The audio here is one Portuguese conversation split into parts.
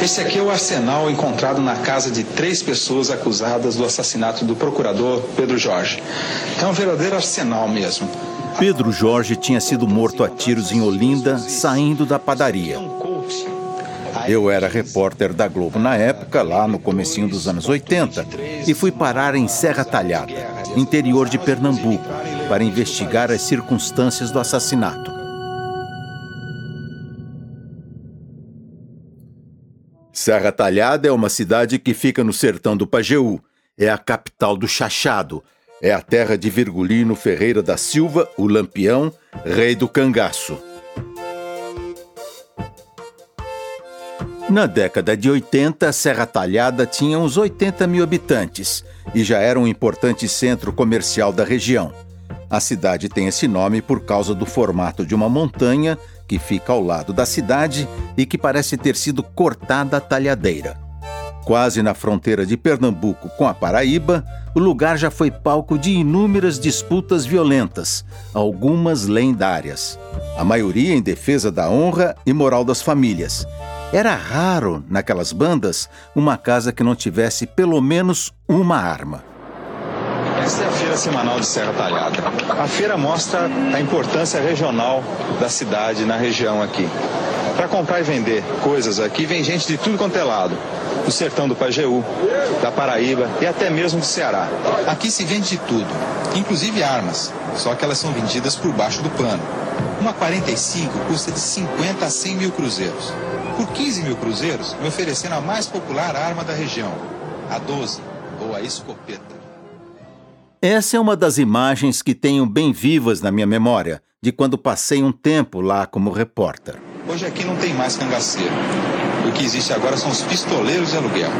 Esse aqui é o arsenal encontrado na casa de três pessoas acusadas do assassinato do procurador Pedro Jorge. É um verdadeiro arsenal mesmo. Pedro Jorge tinha sido morto a tiros em Olinda, saindo da padaria. Eu era repórter da Globo na época, lá no comecinho dos anos 80, e fui parar em Serra Talhada, interior de Pernambuco, para investigar as circunstâncias do assassinato. Serra Talhada é uma cidade que fica no sertão do Pajeú. É a capital do Chachado. É a terra de Virgulino Ferreira da Silva, o Lampião, rei do cangaço. Na década de 80, Serra Talhada tinha uns 80 mil habitantes e já era um importante centro comercial da região. A cidade tem esse nome por causa do formato de uma montanha que fica ao lado da cidade e que parece ter sido cortada a talhadeira. Quase na fronteira de Pernambuco com a Paraíba, o lugar já foi palco de inúmeras disputas violentas, algumas lendárias. A maioria em defesa da honra e moral das famílias. Era raro, naquelas bandas, uma casa que não tivesse pelo menos uma arma. Esta é feira semanal de Serra Talhada. A feira mostra a importância regional da cidade na região aqui. Para comprar e vender coisas aqui, vem gente de tudo quanto é lado. Do sertão do Pajeú, da Paraíba e até mesmo do Ceará. Aqui se vende de tudo, inclusive armas, só que elas são vendidas por baixo do pano. Uma 45 custa de 50 a 100 mil cruzeiros. Por 15 mil cruzeiros, me oferecendo a mais popular arma da região, a 12, ou a escopeta. Essa é uma das imagens que tenho bem vivas na minha memória, de quando passei um tempo lá como repórter. Hoje aqui não tem mais cangaceiro. O que existe agora são os pistoleiros de aluguel.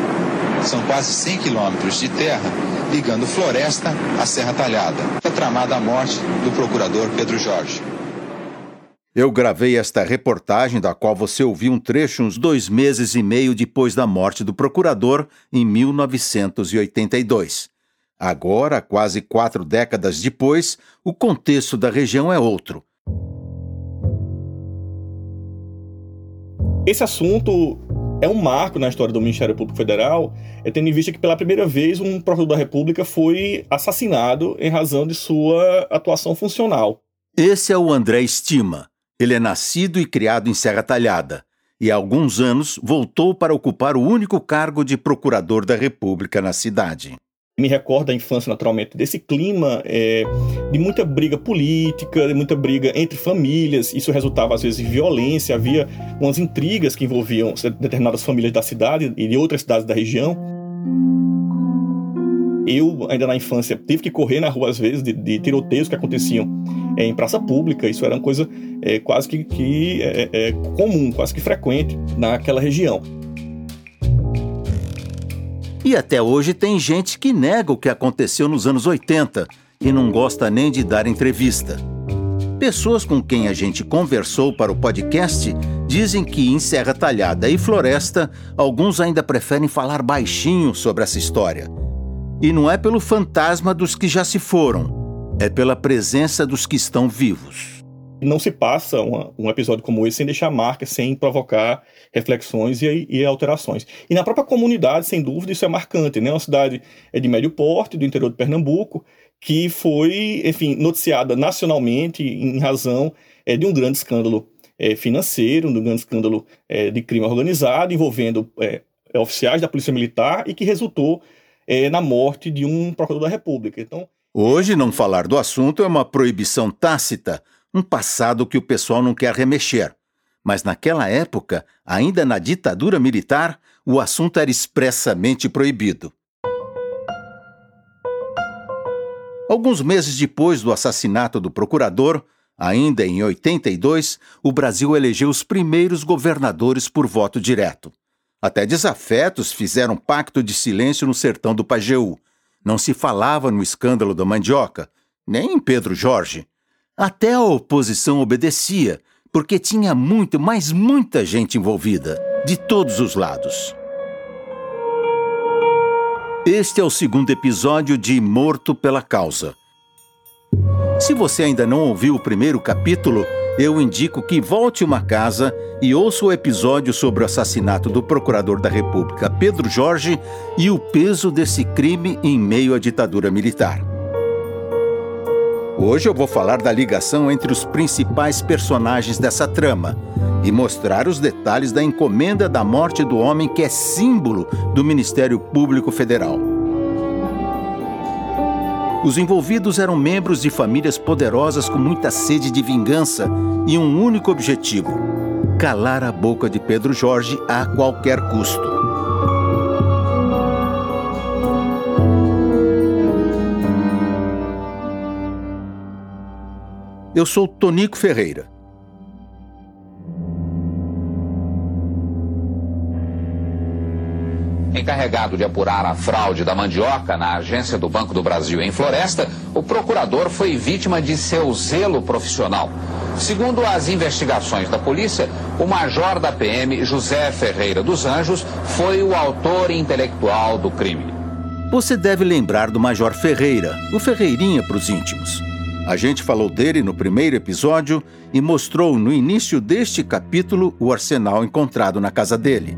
São quase 100 quilômetros de terra ligando Floresta à Serra Talhada, a tramada a morte do procurador Pedro Jorge. Eu gravei esta reportagem, da qual você ouviu um trecho uns dois meses e meio depois da morte do procurador, em 1982. Agora, quase quatro décadas depois, o contexto da região é outro. Esse assunto é um marco na história do Ministério Público Federal, é tendo em vista que pela primeira vez um procurador da República foi assassinado em razão de sua atuação funcional. Esse é o André Estima. Ele é nascido e criado em Serra Talhada e há alguns anos voltou para ocupar o único cargo de procurador da República na cidade me recordo da infância, naturalmente, desse clima é, de muita briga política, de muita briga entre famílias. Isso resultava, às vezes, em violência. Havia umas intrigas que envolviam determinadas famílias da cidade e de outras cidades da região. Eu, ainda na infância, tive que correr na rua, às vezes, de, de tiroteios que aconteciam é, em praça pública. Isso era uma coisa é, quase que, que é, é, comum, quase que frequente naquela região. E até hoje tem gente que nega o que aconteceu nos anos 80 e não gosta nem de dar entrevista. Pessoas com quem a gente conversou para o podcast dizem que em Serra Talhada e Floresta, alguns ainda preferem falar baixinho sobre essa história. E não é pelo fantasma dos que já se foram, é pela presença dos que estão vivos. Não se passa uma, um episódio como esse sem deixar marca, sem provocar reflexões e, e, alterações. E na própria comunidade, sem dúvida, isso é marcante. Né? Uma cidade é de médio porte, do interior de Pernambuco, que foi, enfim, noticiada nacionalmente em razão é, de um grande escândalo é, financeiro, de um grande escândalo é, de crime organizado envolvendo é, oficiais da Polícia Militar e que resultou é, na morte de um procurador da República. Então, Hoje, não falar do assunto é uma proibição tácita um passado que o pessoal não quer remexer. Mas naquela época, ainda na ditadura militar, o assunto era expressamente proibido. Alguns meses depois do assassinato do procurador, ainda em 82, o Brasil elegeu os primeiros governadores por voto direto. Até desafetos fizeram pacto de silêncio no sertão do Pajeú. Não se falava no escândalo da mandioca, nem em Pedro Jorge. Até a oposição obedecia, porque tinha muito, mas muita gente envolvida, de todos os lados. Este é o segundo episódio de Morto pela Causa. Se você ainda não ouviu o primeiro capítulo, eu indico que volte uma casa e ouça o episódio sobre o assassinato do procurador da República Pedro Jorge e o peso desse crime em meio à ditadura militar. Hoje eu vou falar da ligação entre os principais personagens dessa trama e mostrar os detalhes da encomenda da morte do homem que é símbolo do Ministério Público Federal. Os envolvidos eram membros de famílias poderosas com muita sede de vingança e um único objetivo: calar a boca de Pedro Jorge a qualquer custo. Eu sou Tonico Ferreira Encarregado de apurar a fraude da mandioca na agência do Banco do Brasil em Floresta, o procurador foi vítima de seu zelo profissional. Segundo as investigações da polícia, o major da PM, José Ferreira dos Anjos, foi o autor intelectual do crime. Você deve lembrar do Major Ferreira, o Ferreirinha para os íntimos. A gente falou dele no primeiro episódio e mostrou no início deste capítulo o arsenal encontrado na casa dele.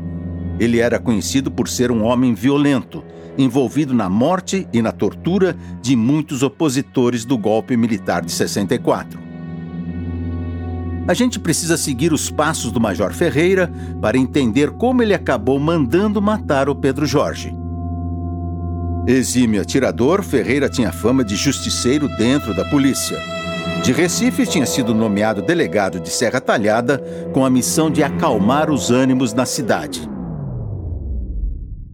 Ele era conhecido por ser um homem violento, envolvido na morte e na tortura de muitos opositores do golpe militar de 64. A gente precisa seguir os passos do Major Ferreira para entender como ele acabou mandando matar o Pedro Jorge. Exímio atirador, Ferreira tinha fama de justiceiro dentro da polícia. De Recife, tinha sido nomeado delegado de Serra Talhada com a missão de acalmar os ânimos na cidade.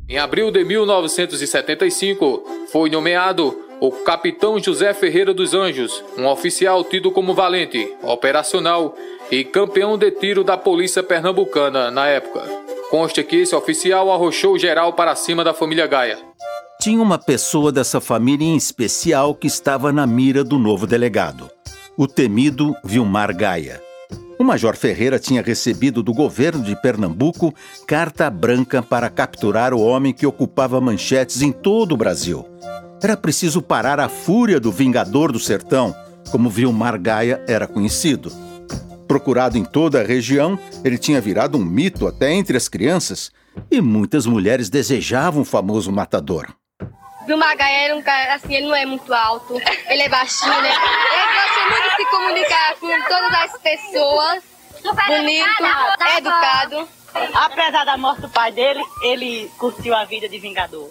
Em abril de 1975, foi nomeado o capitão José Ferreira dos Anjos, um oficial tido como valente, operacional e campeão de tiro da polícia pernambucana na época. Consta que esse oficial arrochou geral para cima da família Gaia. Tinha uma pessoa dessa família em especial que estava na mira do novo delegado: o temido Vilmar Gaia. O Major Ferreira tinha recebido do governo de Pernambuco carta branca para capturar o homem que ocupava manchetes em todo o Brasil. Era preciso parar a fúria do Vingador do Sertão, como Vilmar Gaia era conhecido. Procurado em toda a região, ele tinha virado um mito até entre as crianças, e muitas mulheres desejavam o famoso matador. Vilmar Gaia era um cara, assim, ele não é muito alto, ele é baixinho, né? Ele gosta muito de se comunicar com todas as pessoas, bonito, educado. Apesar da morte do pai dele, ele curtiu a vida de vingador.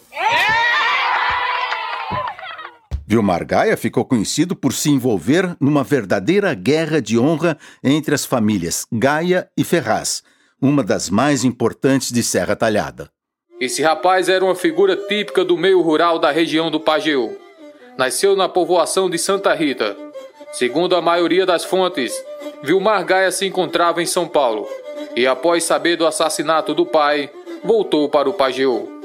Vilmar Gaia ficou conhecido por se envolver numa verdadeira guerra de honra entre as famílias Gaia e Ferraz, uma das mais importantes de Serra Talhada. Esse rapaz era uma figura típica do meio rural da região do Pajeú. Nasceu na povoação de Santa Rita. Segundo a maioria das fontes, Vilmar Gaia se encontrava em São Paulo e, após saber do assassinato do pai, voltou para o Pajeú.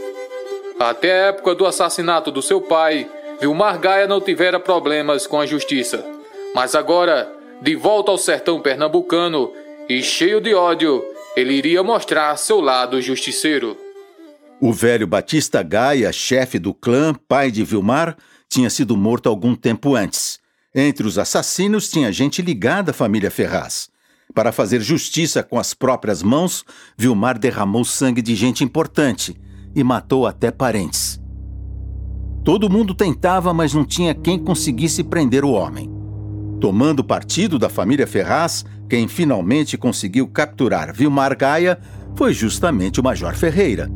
Até a época do assassinato do seu pai, Vilmar Gaia não tivera problemas com a justiça. Mas agora, de volta ao sertão pernambucano e cheio de ódio, ele iria mostrar seu lado justiceiro. O velho Batista Gaia, chefe do clã, pai de Vilmar, tinha sido morto algum tempo antes. Entre os assassinos tinha gente ligada à família Ferraz. Para fazer justiça com as próprias mãos, Vilmar derramou sangue de gente importante e matou até parentes. Todo mundo tentava, mas não tinha quem conseguisse prender o homem. Tomando partido da família Ferraz, quem finalmente conseguiu capturar Vilmar Gaia foi justamente o Major Ferreira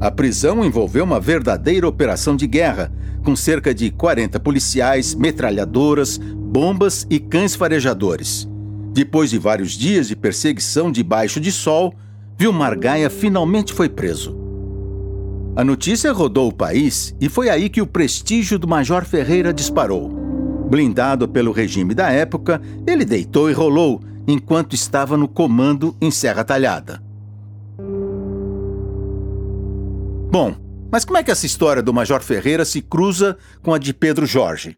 a prisão envolveu uma verdadeira operação de guerra, com cerca de 40 policiais, metralhadoras, bombas e cães farejadores. Depois de vários dias de perseguição debaixo de sol, Vilmar Gaia finalmente foi preso. A notícia rodou o país e foi aí que o prestígio do Major Ferreira disparou. Blindado pelo regime da época, ele deitou e rolou enquanto estava no comando em Serra Talhada. Bom, mas como é que essa história do Major Ferreira se cruza com a de Pedro Jorge?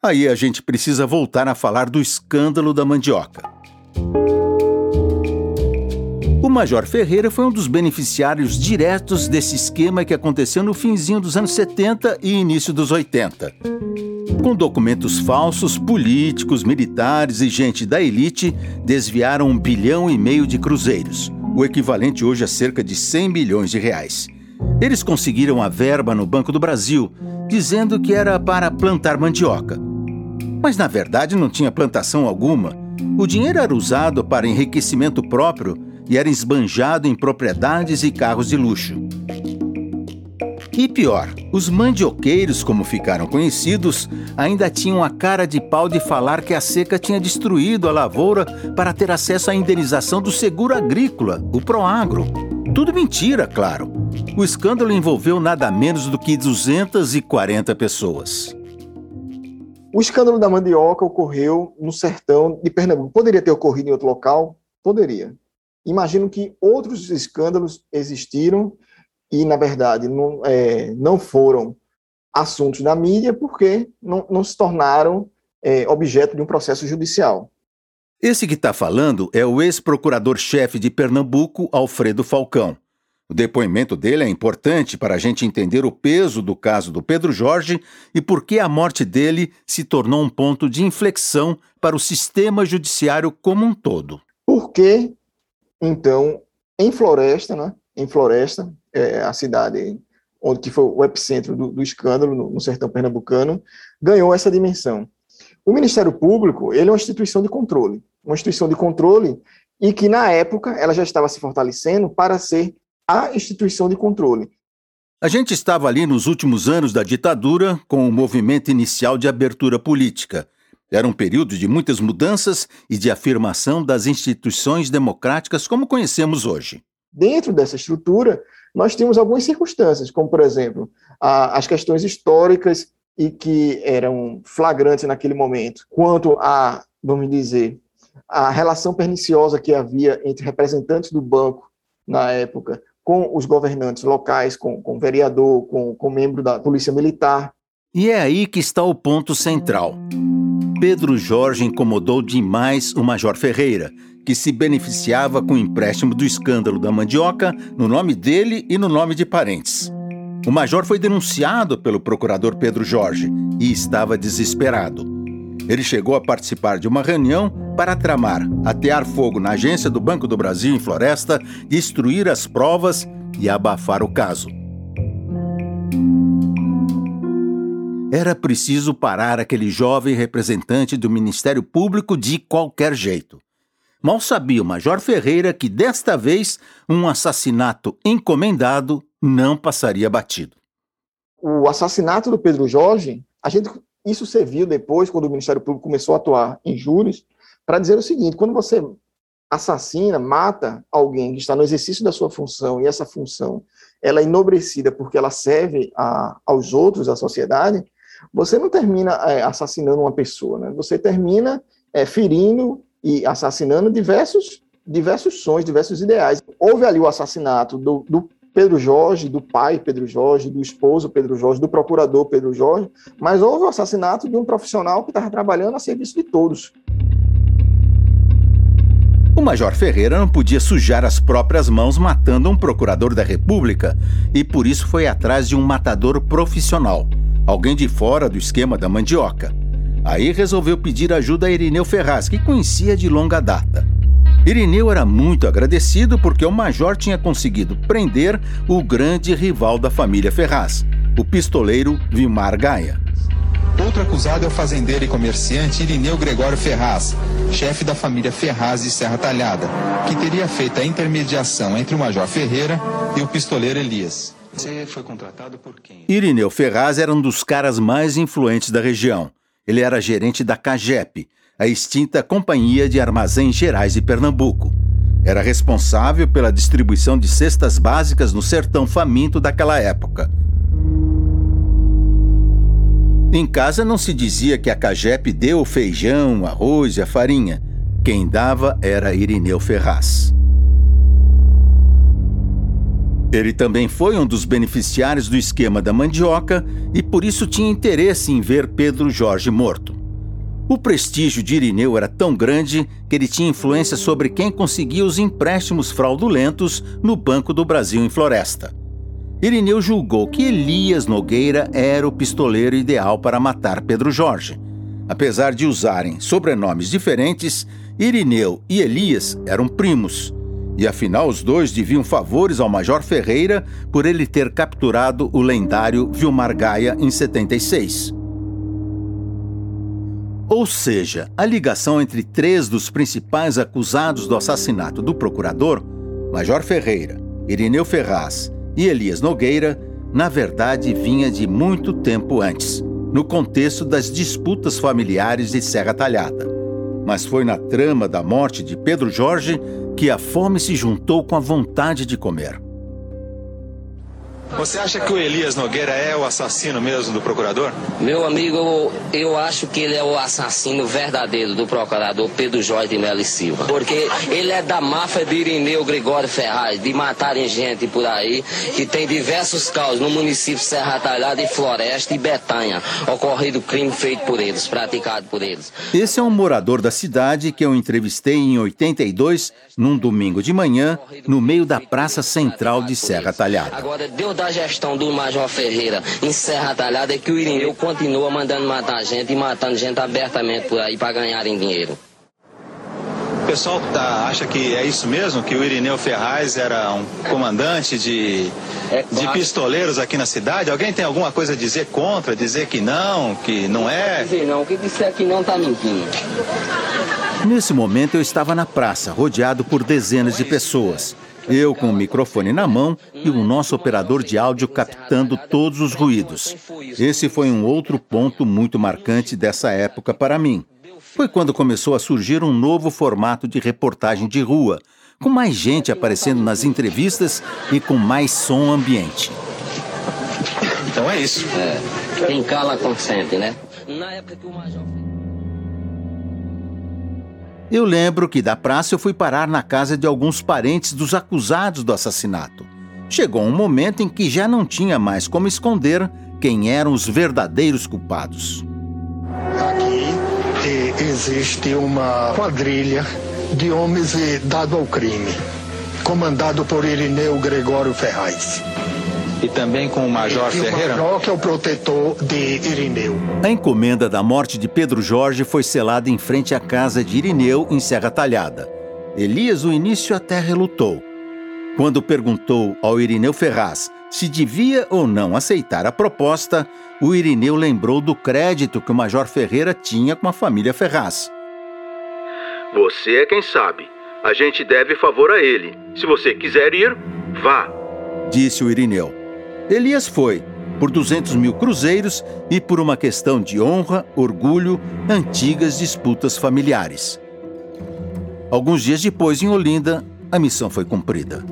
Aí a gente precisa voltar a falar do escândalo da mandioca. O Major Ferreira foi um dos beneficiários diretos desse esquema que aconteceu no finzinho dos anos 70 e início dos 80. Com documentos falsos, políticos, militares e gente da elite desviaram um bilhão e meio de cruzeiros, o equivalente hoje a cerca de 100 milhões de reais. Eles conseguiram a verba no Banco do Brasil, dizendo que era para plantar mandioca. Mas na verdade não tinha plantação alguma. O dinheiro era usado para enriquecimento próprio e era esbanjado em propriedades e carros de luxo. E pior, os mandioqueiros, como ficaram conhecidos, ainda tinham a cara de pau de falar que a seca tinha destruído a lavoura para ter acesso à indenização do seguro agrícola, o Proagro. Tudo mentira, claro. O escândalo envolveu nada menos do que 240 pessoas. O escândalo da mandioca ocorreu no sertão de Pernambuco. Poderia ter ocorrido em outro local? Poderia. Imagino que outros escândalos existiram e, na verdade, não, é, não foram assuntos da mídia porque não, não se tornaram é, objeto de um processo judicial. Esse que está falando é o ex-procurador-chefe de Pernambuco, Alfredo Falcão. O depoimento dele é importante para a gente entender o peso do caso do Pedro Jorge e por que a morte dele se tornou um ponto de inflexão para o sistema judiciário como um todo. Por que, então, em Floresta, né, em Floresta, é, a cidade onde que foi o epicentro do, do escândalo no, no, sertão pernambucano, ganhou essa dimensão. O Ministério Público ele é uma instituição de controle, uma instituição de controle e que na época ela já estava se fortalecendo para ser a instituição de controle. A gente estava ali nos últimos anos da ditadura com o movimento inicial de abertura política. Era um período de muitas mudanças e de afirmação das instituições democráticas como conhecemos hoje. Dentro dessa estrutura, nós temos algumas circunstâncias, como, por exemplo, a, as questões históricas e que eram flagrantes naquele momento, quanto a, vamos dizer, a relação perniciosa que havia entre representantes do banco na época com os governantes locais, com, com o vereador, com, com membro da Polícia Militar. E é aí que está o ponto central. Pedro Jorge incomodou demais o Major Ferreira, que se beneficiava com o empréstimo do escândalo da mandioca no nome dele e no nome de parentes. O major foi denunciado pelo procurador Pedro Jorge e estava desesperado. Ele chegou a participar de uma reunião para tramar, atear fogo na agência do Banco do Brasil em Floresta, destruir as provas e abafar o caso. Era preciso parar aquele jovem representante do Ministério Público de qualquer jeito. Mal sabia o Major Ferreira que desta vez um assassinato encomendado não passaria batido. O assassinato do Pedro Jorge, a gente isso serviu depois, quando o Ministério Público começou a atuar em júris, para dizer o seguinte: quando você assassina, mata alguém que está no exercício da sua função e essa função ela é enobrecida porque ela serve a, aos outros, à sociedade, você não termina é, assassinando uma pessoa, né? você termina é, ferindo e assassinando diversos, diversos sonhos, diversos ideais. Houve ali o assassinato do, do Pedro Jorge, do pai Pedro Jorge, do esposo Pedro Jorge, do procurador Pedro Jorge, mas houve o assassinato de um profissional que estava trabalhando a serviço de todos. O Major Ferreira não podia sujar as próprias mãos matando um procurador da República e por isso foi atrás de um matador profissional, alguém de fora do esquema da mandioca. Aí resolveu pedir ajuda a Irineu Ferraz, que conhecia de longa data. Irineu era muito agradecido porque o major tinha conseguido prender o grande rival da família Ferraz, o pistoleiro Vilmar Gaia. Outro acusado é o fazendeiro e comerciante Irineu Gregório Ferraz, chefe da família Ferraz de Serra Talhada, que teria feito a intermediação entre o Major Ferreira e o pistoleiro Elias. Você foi contratado por quem? Irineu Ferraz era um dos caras mais influentes da região. Ele era gerente da CAGEP, a extinta Companhia de Armazéns Gerais de Pernambuco. Era responsável pela distribuição de cestas básicas no sertão faminto daquela época. Em casa não se dizia que a Cagep deu o feijão, o arroz e a farinha. Quem dava era Irineu Ferraz. Ele também foi um dos beneficiários do esquema da mandioca e por isso tinha interesse em ver Pedro Jorge morto. O prestígio de Irineu era tão grande que ele tinha influência sobre quem conseguia os empréstimos fraudulentos no Banco do Brasil em Floresta. Irineu julgou que Elias Nogueira era o pistoleiro ideal para matar Pedro Jorge. Apesar de usarem sobrenomes diferentes, Irineu e Elias eram primos. E afinal, os dois deviam favores ao Major Ferreira por ele ter capturado o lendário Vilmar Gaia em 76. Ou seja, a ligação entre três dos principais acusados do assassinato do procurador, Major Ferreira, Irineu Ferraz e Elias Nogueira, na verdade vinha de muito tempo antes, no contexto das disputas familiares de Serra Talhada. Mas foi na trama da morte de Pedro Jorge que a fome se juntou com a vontade de comer. Você acha que o Elias Nogueira é o assassino mesmo do procurador? Meu amigo, eu acho que ele é o assassino verdadeiro do procurador Pedro Jorge de Melo e Silva. Porque ele é da máfia de Irineu Gregório Ferraz, de matarem gente por aí, que tem diversos casos no município de Serra Talhada e Floresta e Betanha, ocorrido crime feito por eles, praticado por eles. Esse é um morador da cidade que eu entrevistei em 82, num domingo de manhã, no meio da praça central de Serra Talhada. Agora, Deus da gestão do Major Ferreira em Serra Talhada é que o Irineu continua mandando matar gente e matando gente abertamente por aí para ganharem dinheiro. O pessoal tá, acha que é isso mesmo? Que o Irineu Ferraz era um comandante de, É de claro. pistoleiros aqui na cidade? Alguém tem alguma coisa a dizer contra? Dizer que não, que não é? Dizer não, o que disser que não tá mentindo. Nesse momento eu estava na praça, rodeado por dezenas de pessoas. Eu com o microfone na mão e o nosso operador de áudio captando todos os ruídos. Esse foi um outro ponto muito marcante dessa época para mim. Foi quando começou a surgir um novo formato de reportagem de rua, com mais gente aparecendo nas entrevistas e com mais som ambiente. Então é isso. É, quem cala consente, né? Na época que o Major Eu lembro que da praça eu fui parar na casa de alguns parentes dos acusados do assassinato. Chegou um momento em que já não tinha mais como esconder quem eram os verdadeiros culpados. Aqui eh, existe uma quadrilha de homens dado ao crime, comandado por Irineu Gregório Ferraz. E também com o Major e o Ferreira? Major, que é o protetor de Irineu. A encomenda da morte de Pedro Jorge foi selada em frente à casa de Irineu, em Serra Talhada. Elias, no início, até relutou. Quando perguntou ao Irineu Ferraz se devia ou não aceitar a proposta, o Irineu lembrou do crédito que o Major Ferreira tinha com a família Ferraz. Você é quem sabe. A gente deve favor a ele. Se você quiser ir, vá. Disse o Irineu. Elias foi, por 200 mil cruzeiros e por uma questão de honra, orgulho, antigas disputas familiares. Alguns dias depois, em Olinda, a missão foi cumprida.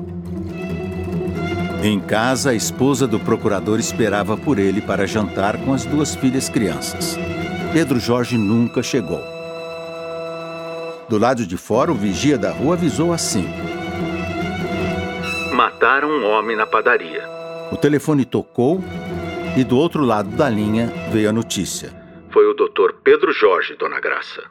Em casa, a esposa do procurador esperava por ele para jantar com as duas filhas crianças. Pedro Jorge nunca chegou. Do lado de fora, o vigia da rua avisou assim: Mataram um homem na padaria. O telefone tocou e do outro lado da linha veio a notícia. Foi o doutor Pedro Jorge, dona Graça.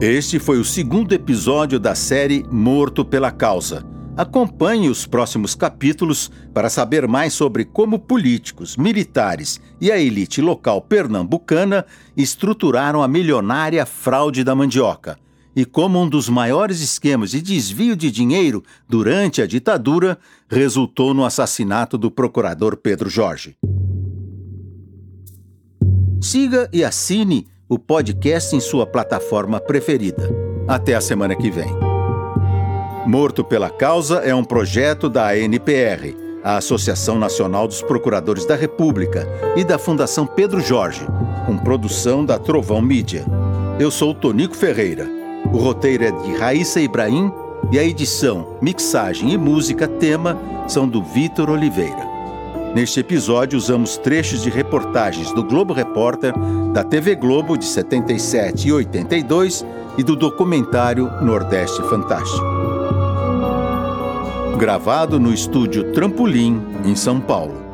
Este foi o segundo episódio da série Morto pela Causa. Acompanhe os próximos capítulos para saber mais sobre como políticos, militares e a elite local pernambucana estruturaram a milionária fraude da mandioca e como um dos maiores esquemas de desvio de dinheiro durante a ditadura resultou no assassinato do procurador Pedro Jorge. Siga e assine o podcast em sua plataforma preferida. Até a semana que vem. Morto pela Causa é um projeto da ANPR, a Associação Nacional dos Procuradores da República, e da Fundação Pedro Jorge, com produção da Trovão Mídia. Eu sou Tonico Ferreira. O roteiro é de Raíssa Ibrahim e a edição, mixagem e música tema são do Vitor Oliveira. Neste episódio, usamos trechos de reportagens do Globo Repórter, da TV Globo de 77 e 82 e do documentário Nordeste Fantástico. Gravado no estúdio Trampolim, em São Paulo.